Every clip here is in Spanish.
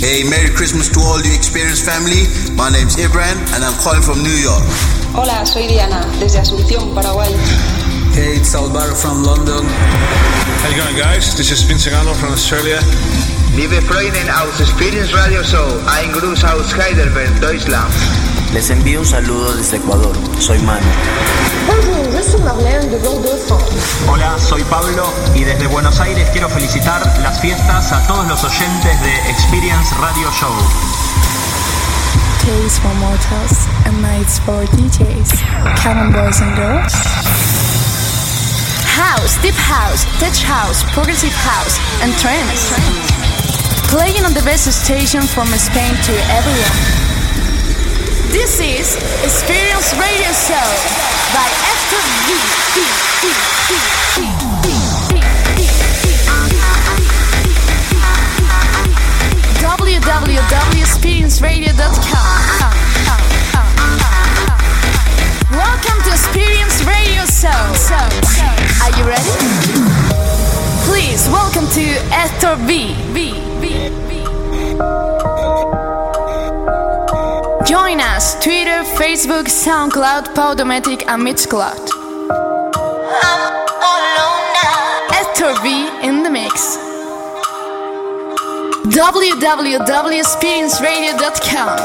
Hey, Merry Christmas to all the Experience family. My name's Ibran and I'm calling from New York. Hola, soy Diana, desde Asunción, Paraguay. Hey, it's Alvaro from London. How you going, guys? This is Vincent Arnold from Australia. Liebe Freuden aus Experience Radio Show, ein Gruß aus Heidelberg, Deutschland. Les envío un saludo desde Ecuador. Soy Manu. Bonjour, je suis Marlène de Bordeaux, France. Hola, soy Pablo y desde Buenos Aires quiero felicitar las fiestas a todos los oyentes de Experience Radio Show. Days for mortals and nights for DJs. Come on, boys and girls. House, deep house, tech house, progressive house, and trance. Playing on the best station from Spain to everyone. This is Experience Radio Show by Esther www.experienceradio.com Welcome to Experience Radio Show. Are you ready? Please welcome to Esther V. Join us Twitter, Facebook, SoundCloud, Podomatic, and Mixcloud. Esther V in the mix. www.experienceradio.com.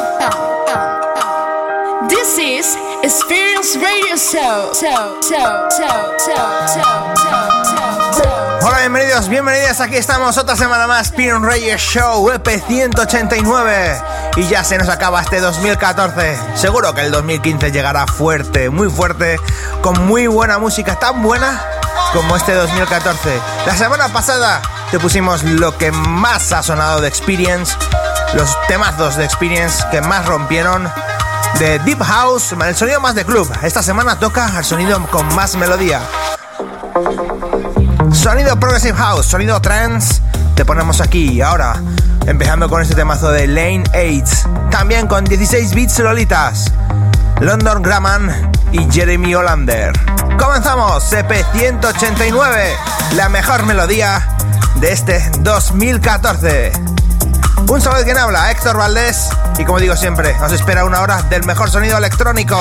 This is Experience Radio Show. So, so, so, so, so, so. Hola, bienvenidos, bienvenidas. Aquí estamos otra semana más. Piron Reyes Show EP 189. Y ya se nos acaba este 2014. Seguro que el 2015 llegará fuerte, muy fuerte, con muy buena música, tan buena como este 2014. La semana pasada te pusimos lo que más ha sonado de Experience, los temazos de Experience que más rompieron. De Deep House, el sonido más de club. Esta semana toca el sonido con más melodía. Sonido Progressive House, sonido trance, te ponemos aquí ahora, empezando con este temazo de Lane 8, también con 16 bits lolitas, London Graman y Jeremy Hollander. Comenzamos, CP189, la mejor melodía de este 2014. Un saludo de quien habla, Héctor Valdés, y como digo siempre, os espera una hora del mejor sonido electrónico.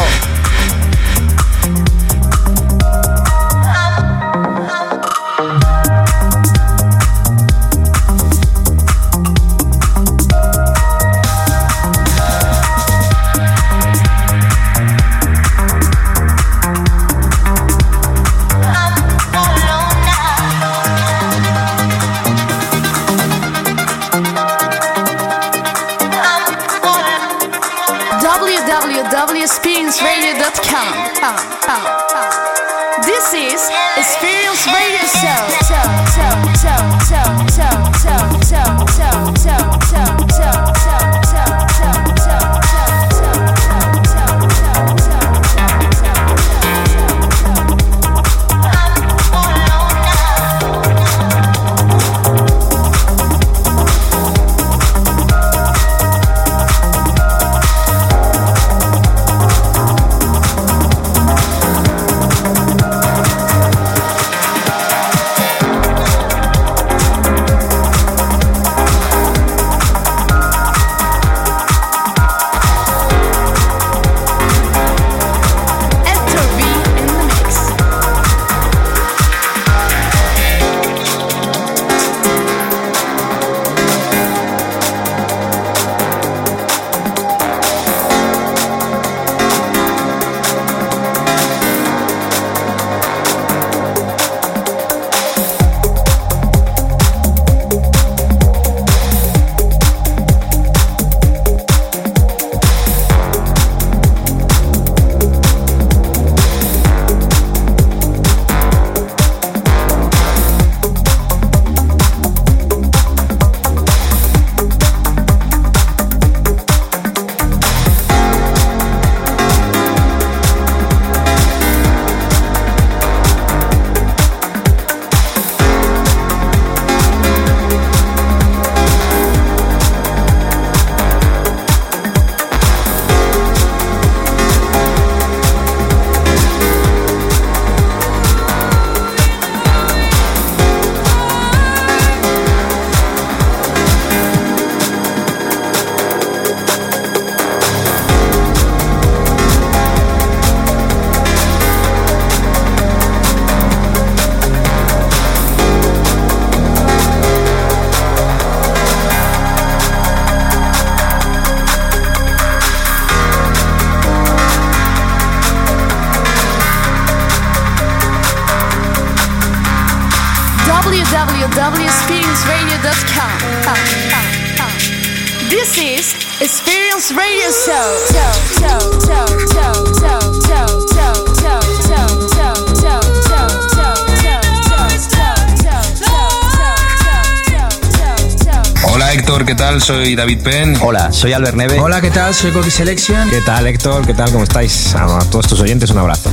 Héctor, ¿qué tal? Soy David Penn. Hola, soy Albert Neve. Hola, ¿qué tal? Soy Coqui Selection. ¿Qué tal Héctor? ¿Qué tal? ¿Cómo estáis? A todos tus oyentes un abrazo.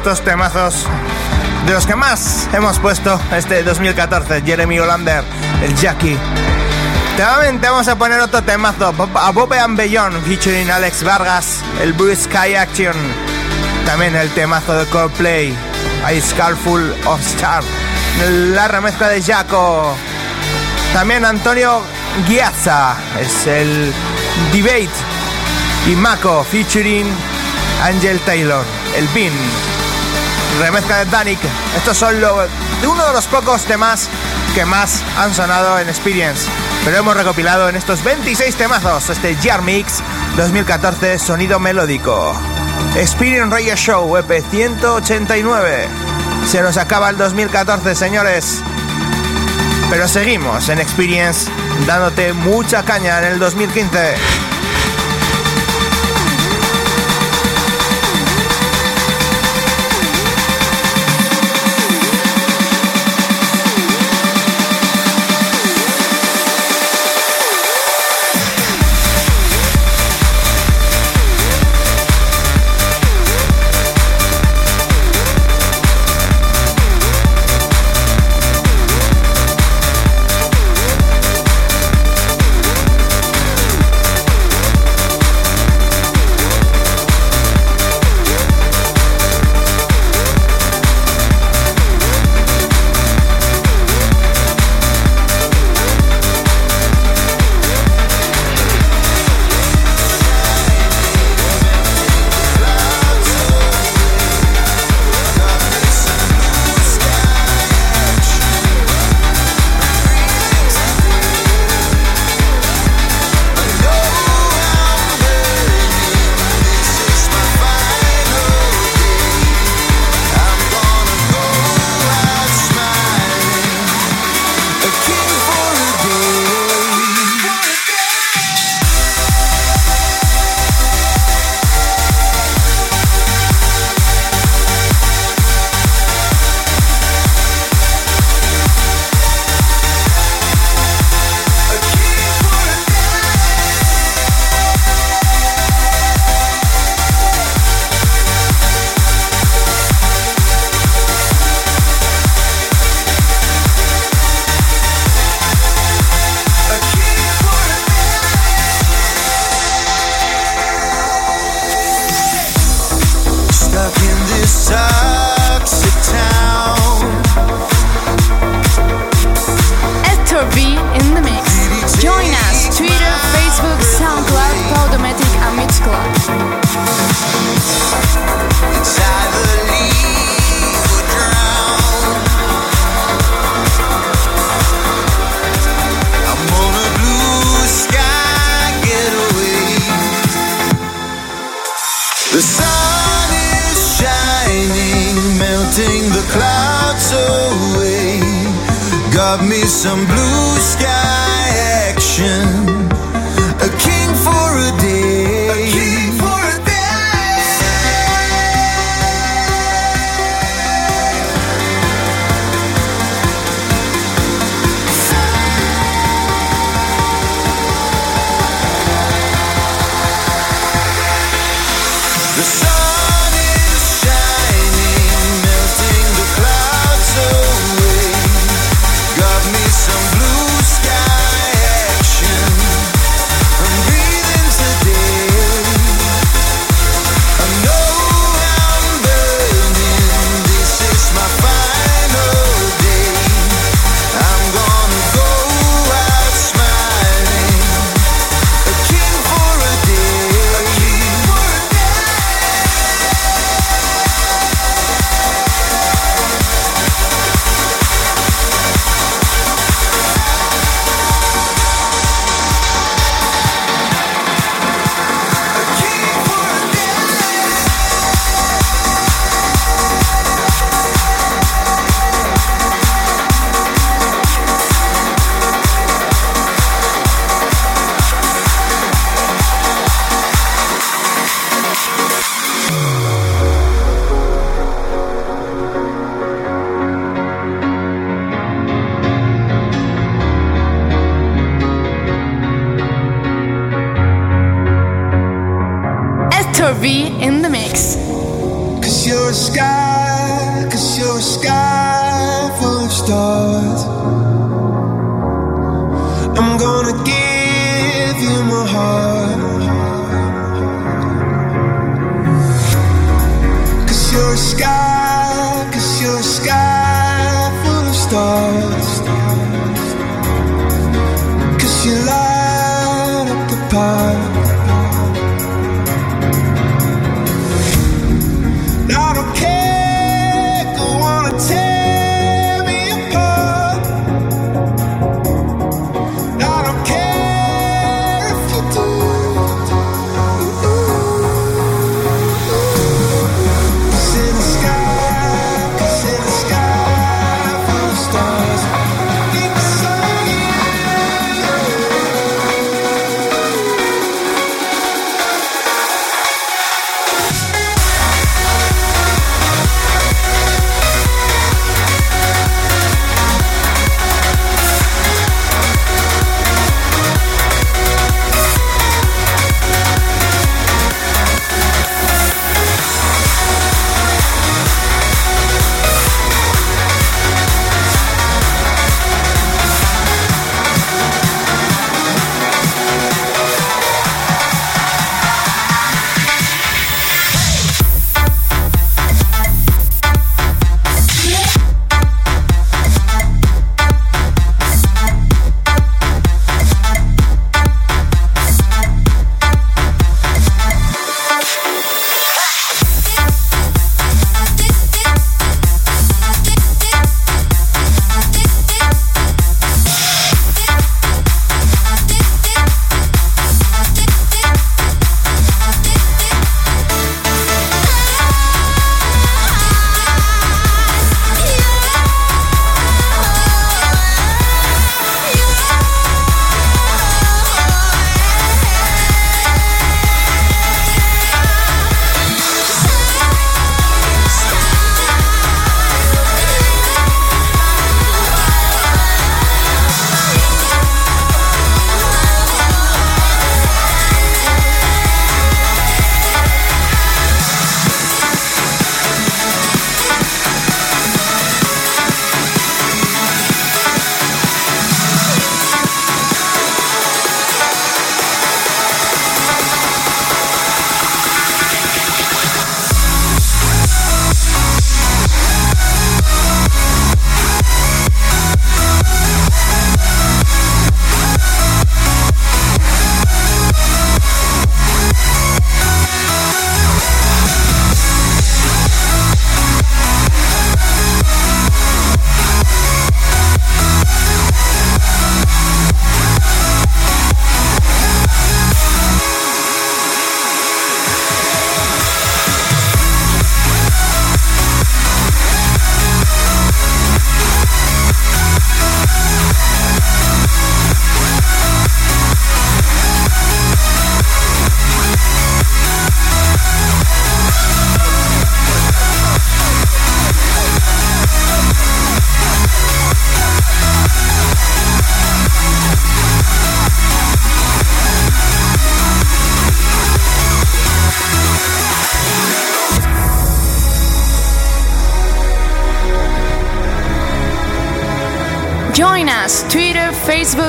Estos temazos de los que más hemos puesto este 2014, Jeremy Olander, el Jackie. Nuevamente vamos a poner otro temazo, Above and Beyond, featuring Alex Vargas, el Blue Sky Action. También el temazo de Coldplay, A Full of Stars, la remezcla de Jaco. También Antonio Giazza, es el Debate. Y Mako, featuring Angel Taylor el Pin. Remezcla de Danik. Estos son lo, de uno de los pocos temas que más han sonado en Experience. Pero hemos recopilado en estos 26 temazos este Jar Mix 2014 sonido melódico. Experience Radio Show EP 189. Se nos acaba el 2014, señores. Pero seguimos en Experience dándote mucha caña en el 2015.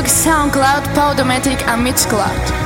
Facebook, SoundCloud, Podomatic and Mixcloud.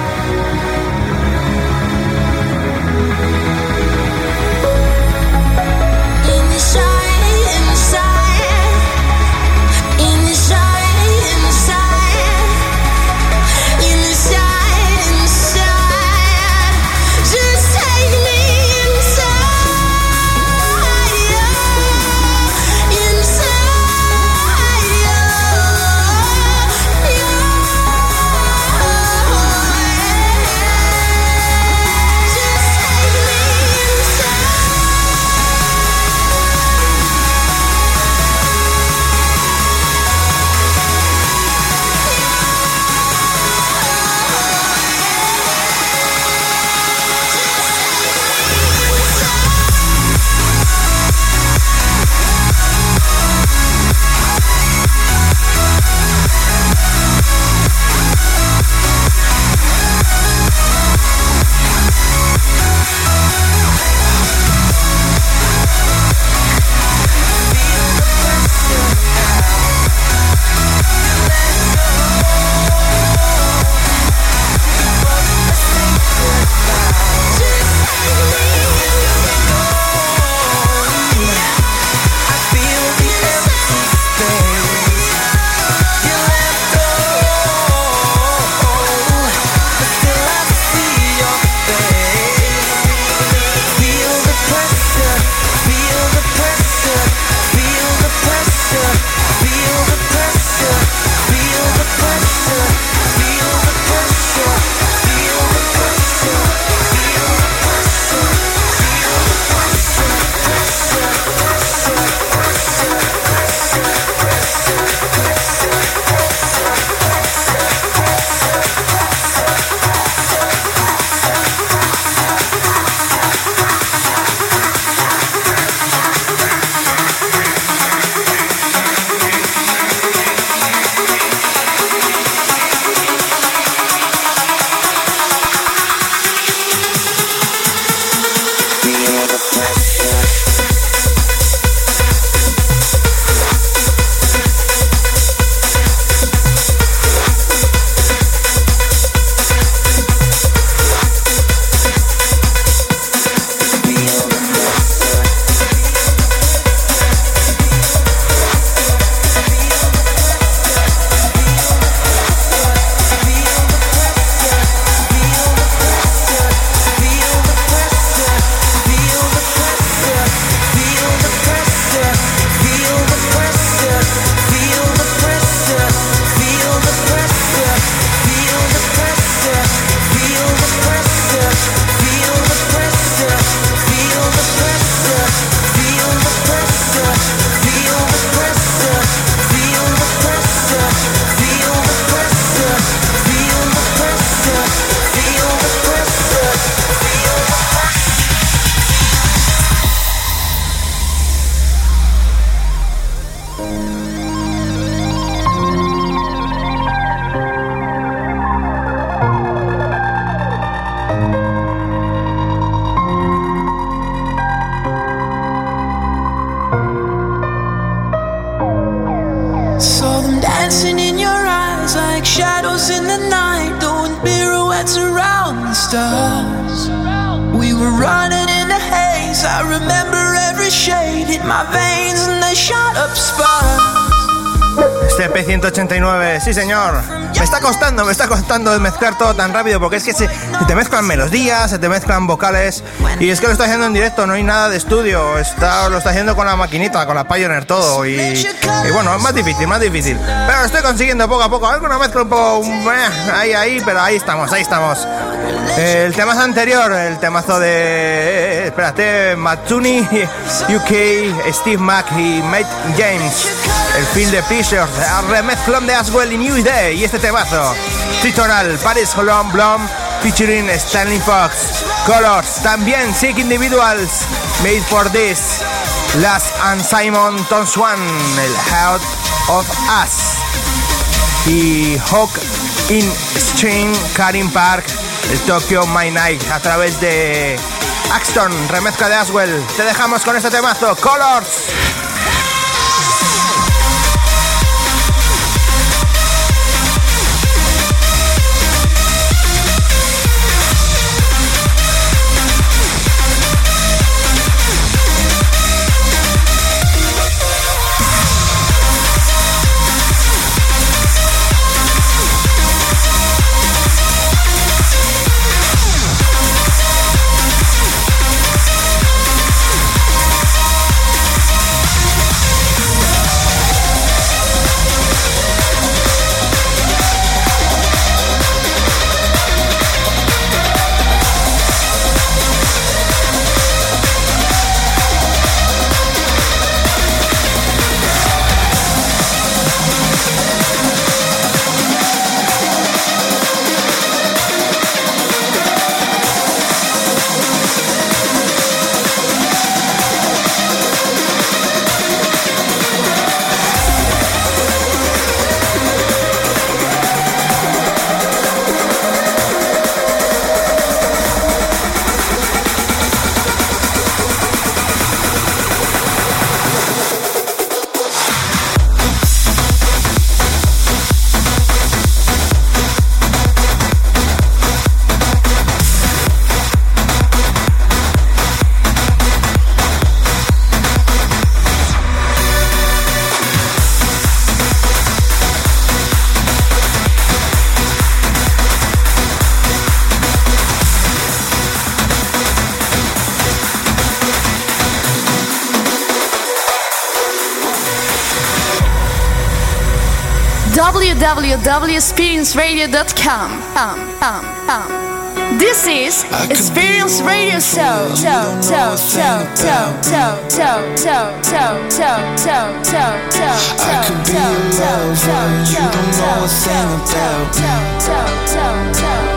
Este P189, sí señor. Me está costando, me está costando mezclar todo tan rápido porque es que se, te mezclan melodías, se te mezclan vocales y es que lo estoy haciendo en directo, no hay nada de estudio, está, lo estoy haciendo con la maquinita, con la Pioneer todo y, bueno, es más difícil, más difícil. Pero lo estoy consiguiendo poco a poco, alguna mezcla un poco eh, ahí, ahí, pero ahí estamos, ahí estamos. El temazo anterior, el temazo de, espérate, Matsuni, UK, Steve Mack y Mate James. El film de Fisher, remezclón de Aswell y New Day y este temazo. Tritonal, Paris Holland Blom, featuring Stanley Fox. Colors, también Sick Individuals, Made for This. Last and Simon Swan, el Heart of Us. Y Hawk in String, Karim Park, el Tokyo My Night, a través de Axton, remezcla de Aswell. Te dejamos con este temazo, Colors. www.experienceradio.com. Um, um, um. This is Experience Radio Show. Show, show, show, show, show, show, show, show, show, show, show, show, I could be your lover, you don't know a thing about. Show, show, show, show.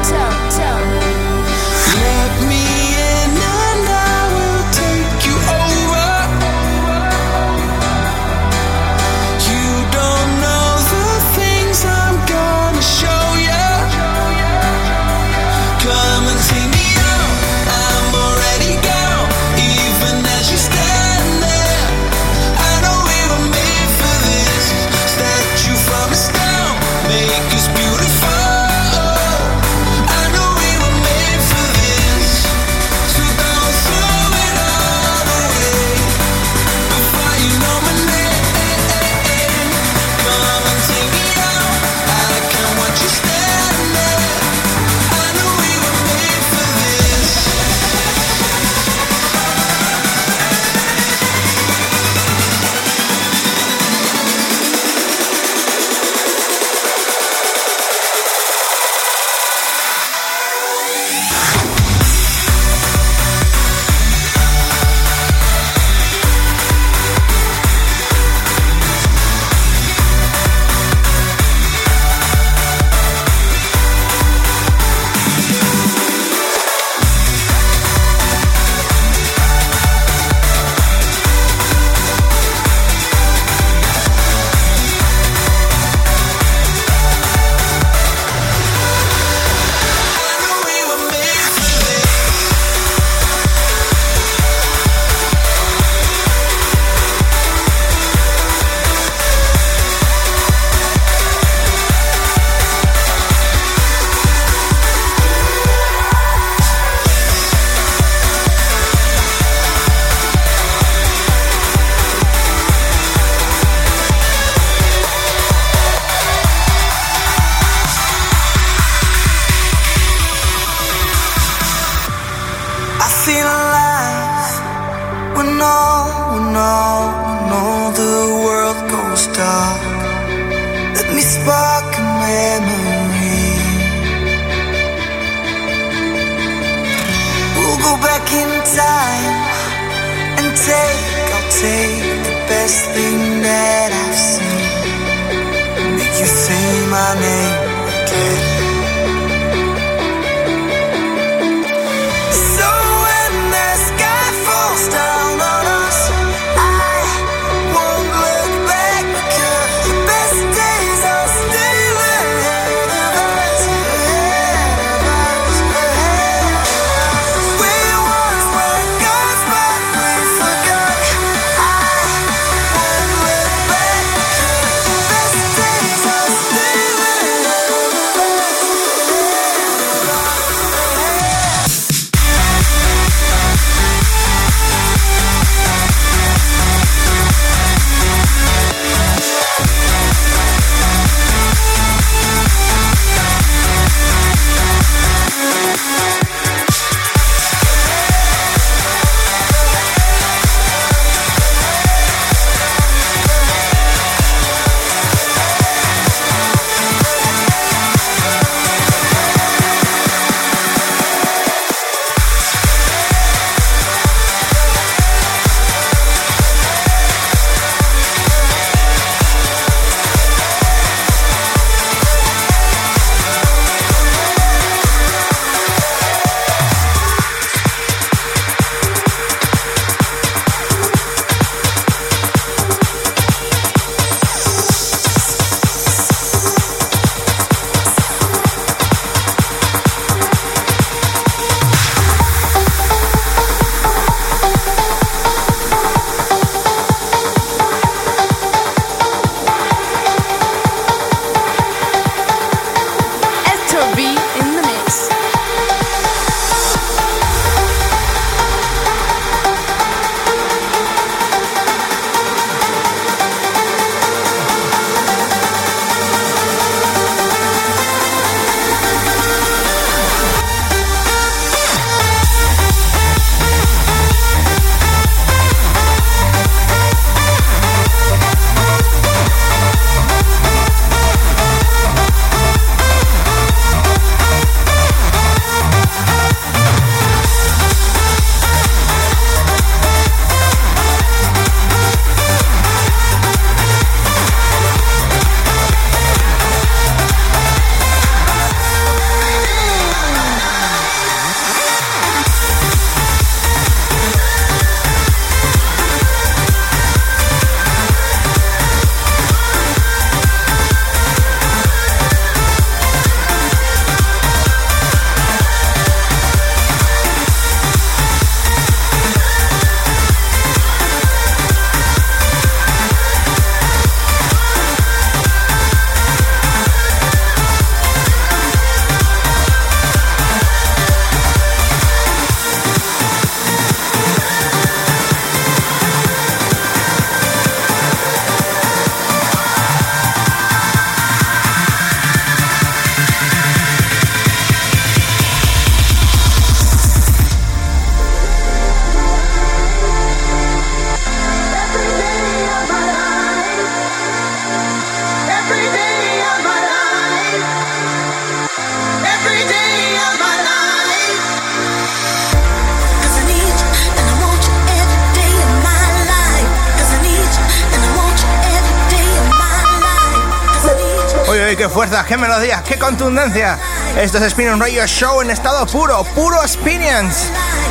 Fuerza, qué melodía, qué contundencia. Esto es Spin Radio Show en estado puro, puro experience.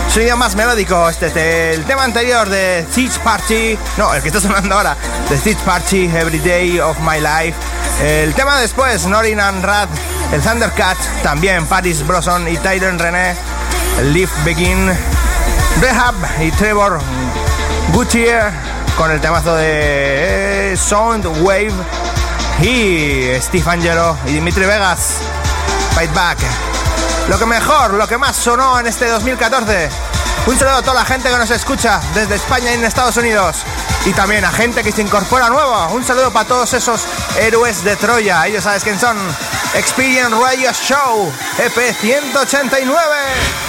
Sonido más melódico. Este es el tema anterior de Siege Party. No, el que está sonando ahora. The Siege Party, Every Day of My Life. El tema después, Norin and Rad, el Thundercat, también Paris Brosson y Tyron René, Leaf Begin, Rehab y Trevor Gutierrez con el temazo de Sound Wave y Steve Angelo y Dimitri Vegas, Fight Back. Lo que mejor, lo que más sonó en este 2014. Un saludo a toda la gente que nos escucha desde España y en Estados Unidos. Y también a gente que se incorpora nueva. Un saludo para todos esos héroes de Troya. Ellos sabes quién son. Experience Radio Show EP 189.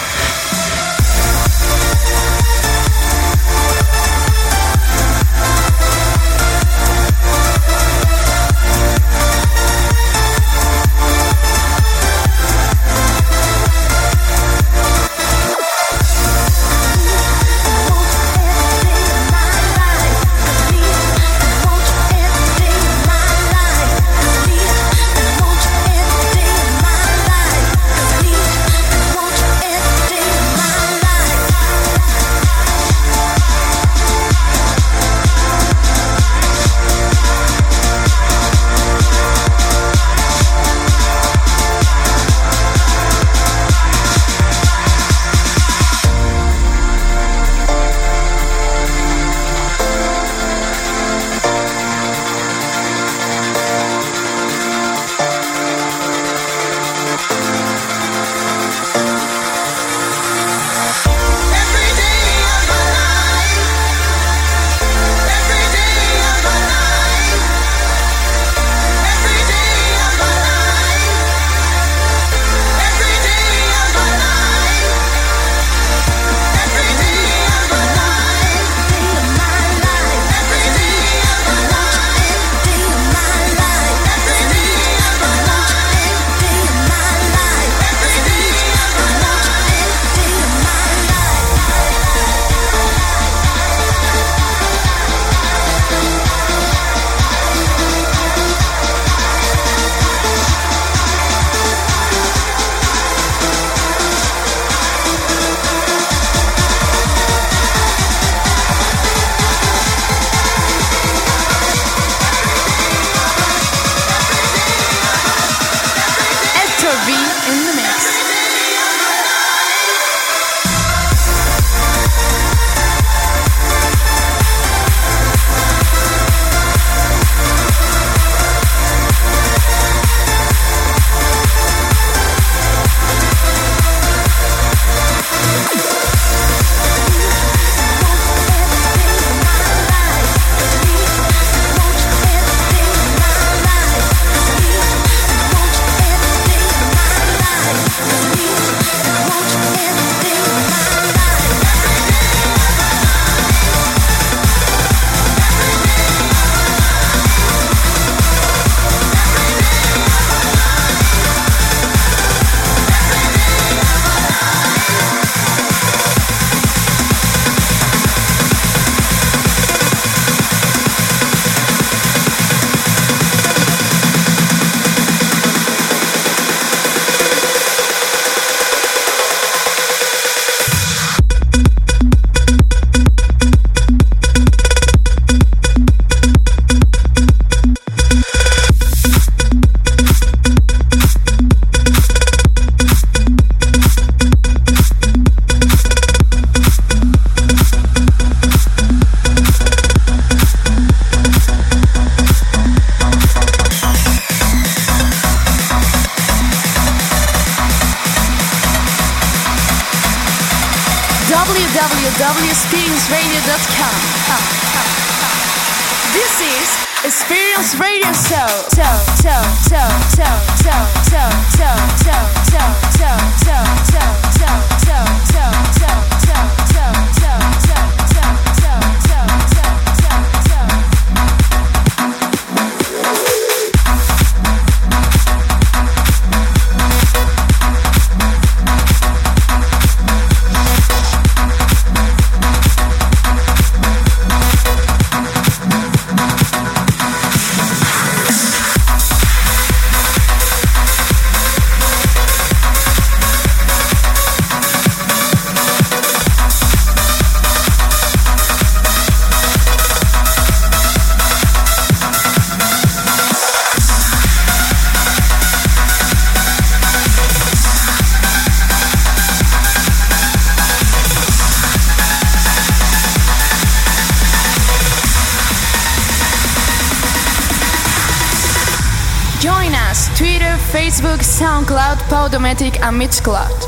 Podomatic, and Mixcloud.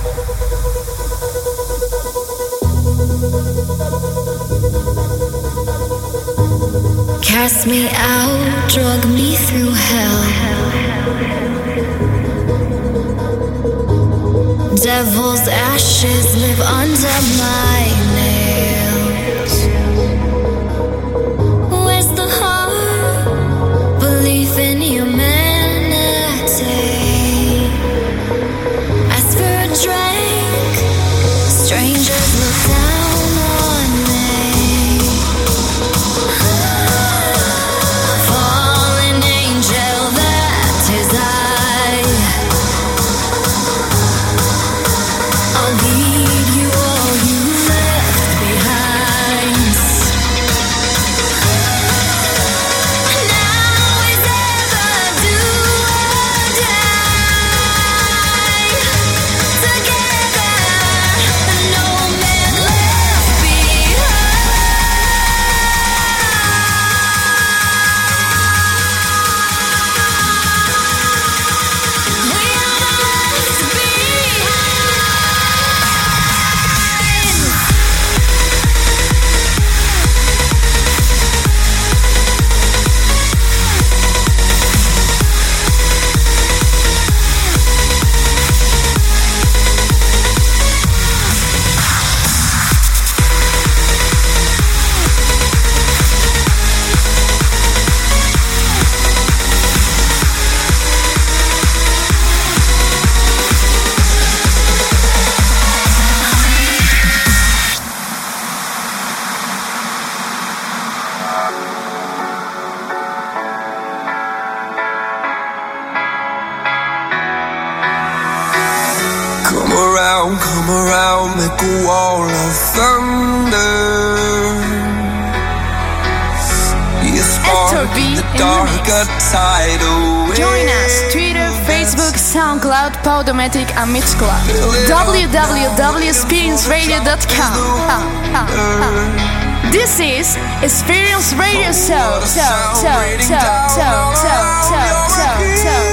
Cast me out, drug me through hell. Devil's ashes live under my Mitch Clark. www.experienceradio.com. This is Experience Radio Show. show, show, show, show, show, show, show, show.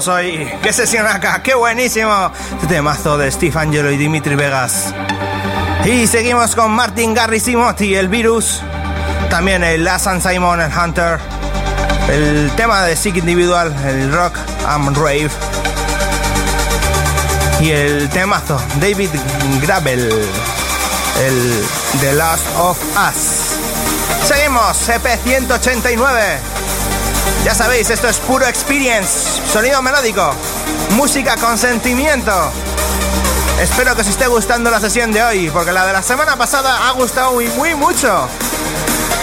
Tenemos hoy. Qué sesión acá, qué buenísimo. Este temazo de Steve Angelo y Dimitri Vegas. Y seguimos con Martin Garrix y Motti, el virus. También el Last and Simon, el Hunter. El tema de Sick Individual, el Rock and Rave. Y el temazo, David Gravel. El The Last of Us. Seguimos, EP 189. Ya sabéis, esto es puro experience, sonido melódico, música con sentimiento. Espero que os esté gustando la sesión de hoy, porque la de la semana pasada ha gustado muy, muy mucho.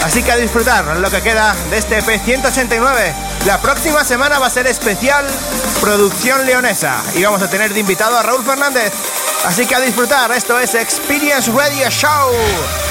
Así que a disfrutar lo que queda de este EP 189. La próxima semana va a ser especial producción leonesa y vamos a tener de invitado a Raúl Fernández. Así que a disfrutar, esto es Experience Radio Show.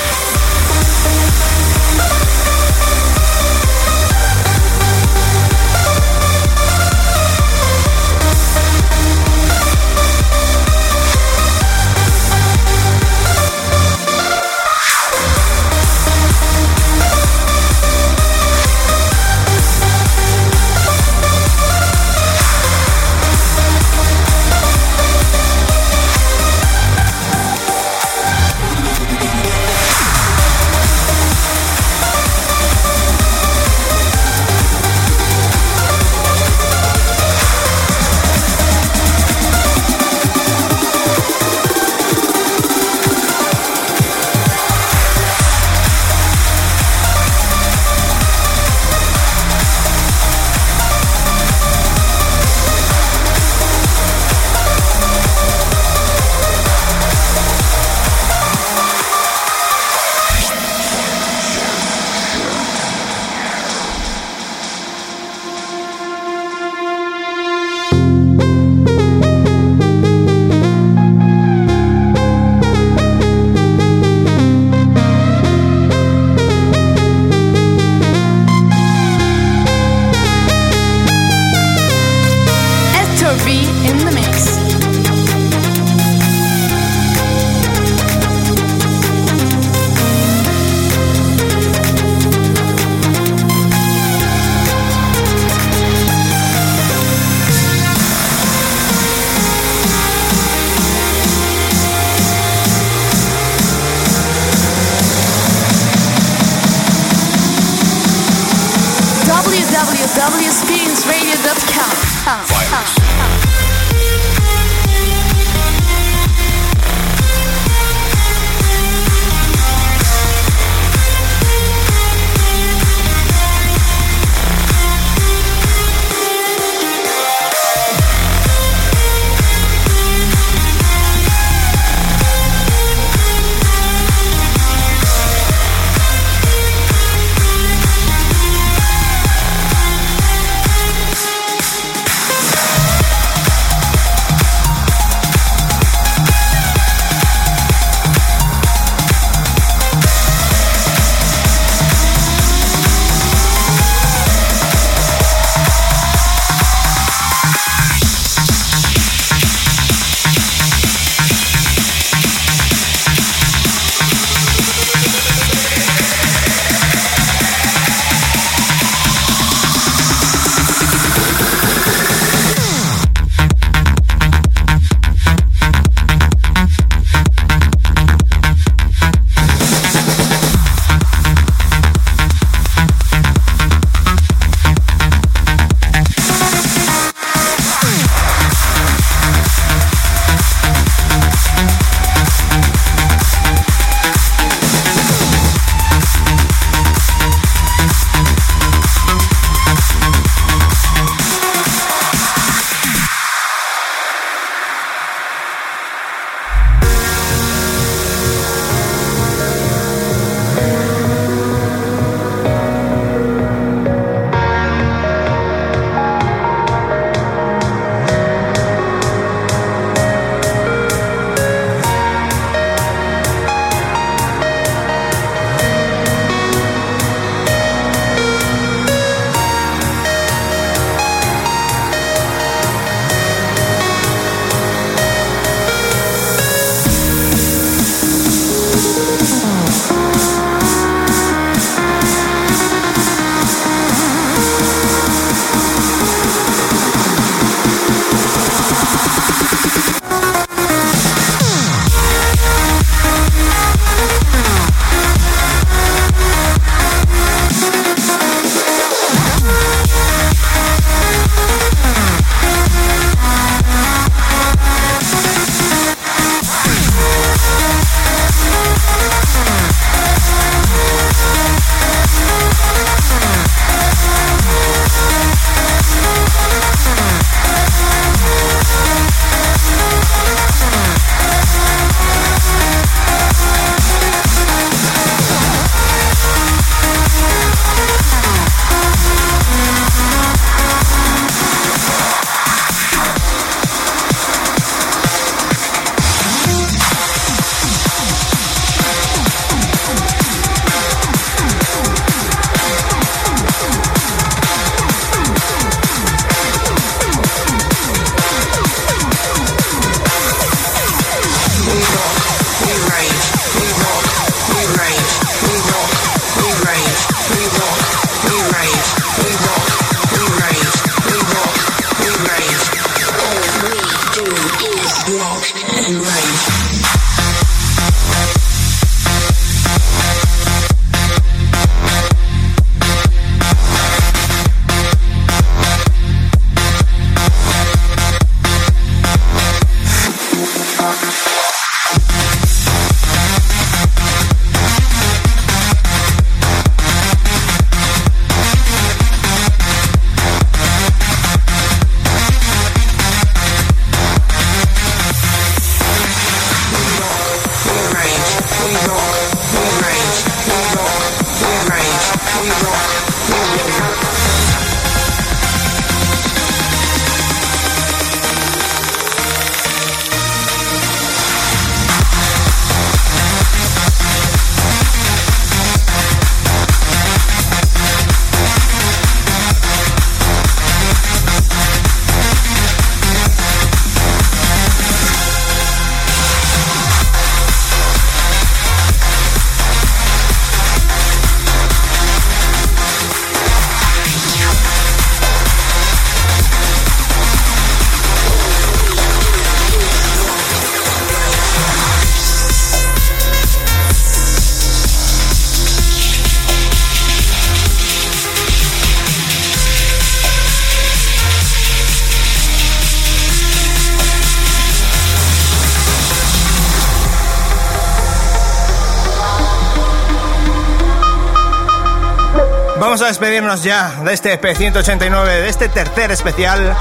Despedirnos ya de este P189, de este tercer especial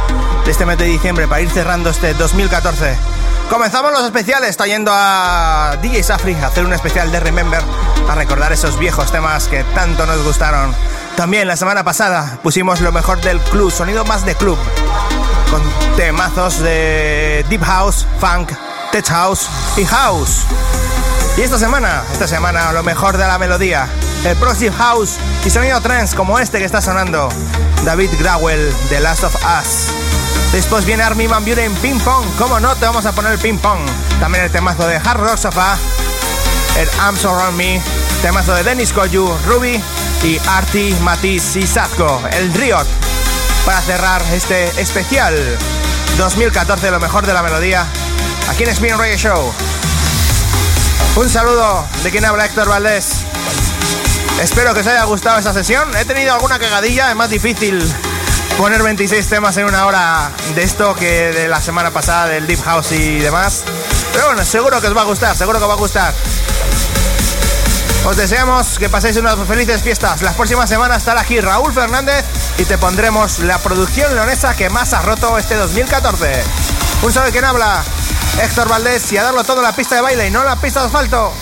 de este mes de diciembre para ir cerrando este 2014. Comenzamos los especiales, está yendo a DJ Safri a hacer un especial de Remember, a recordar esos viejos temas que tanto nos gustaron. También la semana pasada pusimos lo mejor del club, sonido más de club, con temazos de Deep House, Funk, Tech House y House. Y esta semana, esta semana lo mejor de la melodía, el Progressive House y sonido trance como este que está sonando, David Grawell, The Last of Us. Después viene Armin Van Buren Ping Pong, como no te vamos a poner el ping pong. También el temazo de Hard Sofa, el Arms Around Me, temazo de Dennis Koyu, Ruby y Artie, Matisse y Sadko, el Riot. Para cerrar este especial 2014, lo mejor de la melodía, aquí en Spin Reggae Show. Un saludo de quien habla Héctor Valdés. Espero que os haya gustado esa sesión. He tenido alguna cagadilla, es más difícil poner 26 temas en una hora de esto que de la semana pasada del Deep House y demás. Pero bueno, seguro que os va a gustar, seguro que os va a gustar. Os deseamos que paséis unas felices fiestas. Las próximas semanas estará aquí Raúl Fernández y te pondremos la producción leonesa que más ha roto este 2014. Un saludo de quien habla, Héctor Valdés, y a darlo todo la pista de baile y no la pista de asfalto.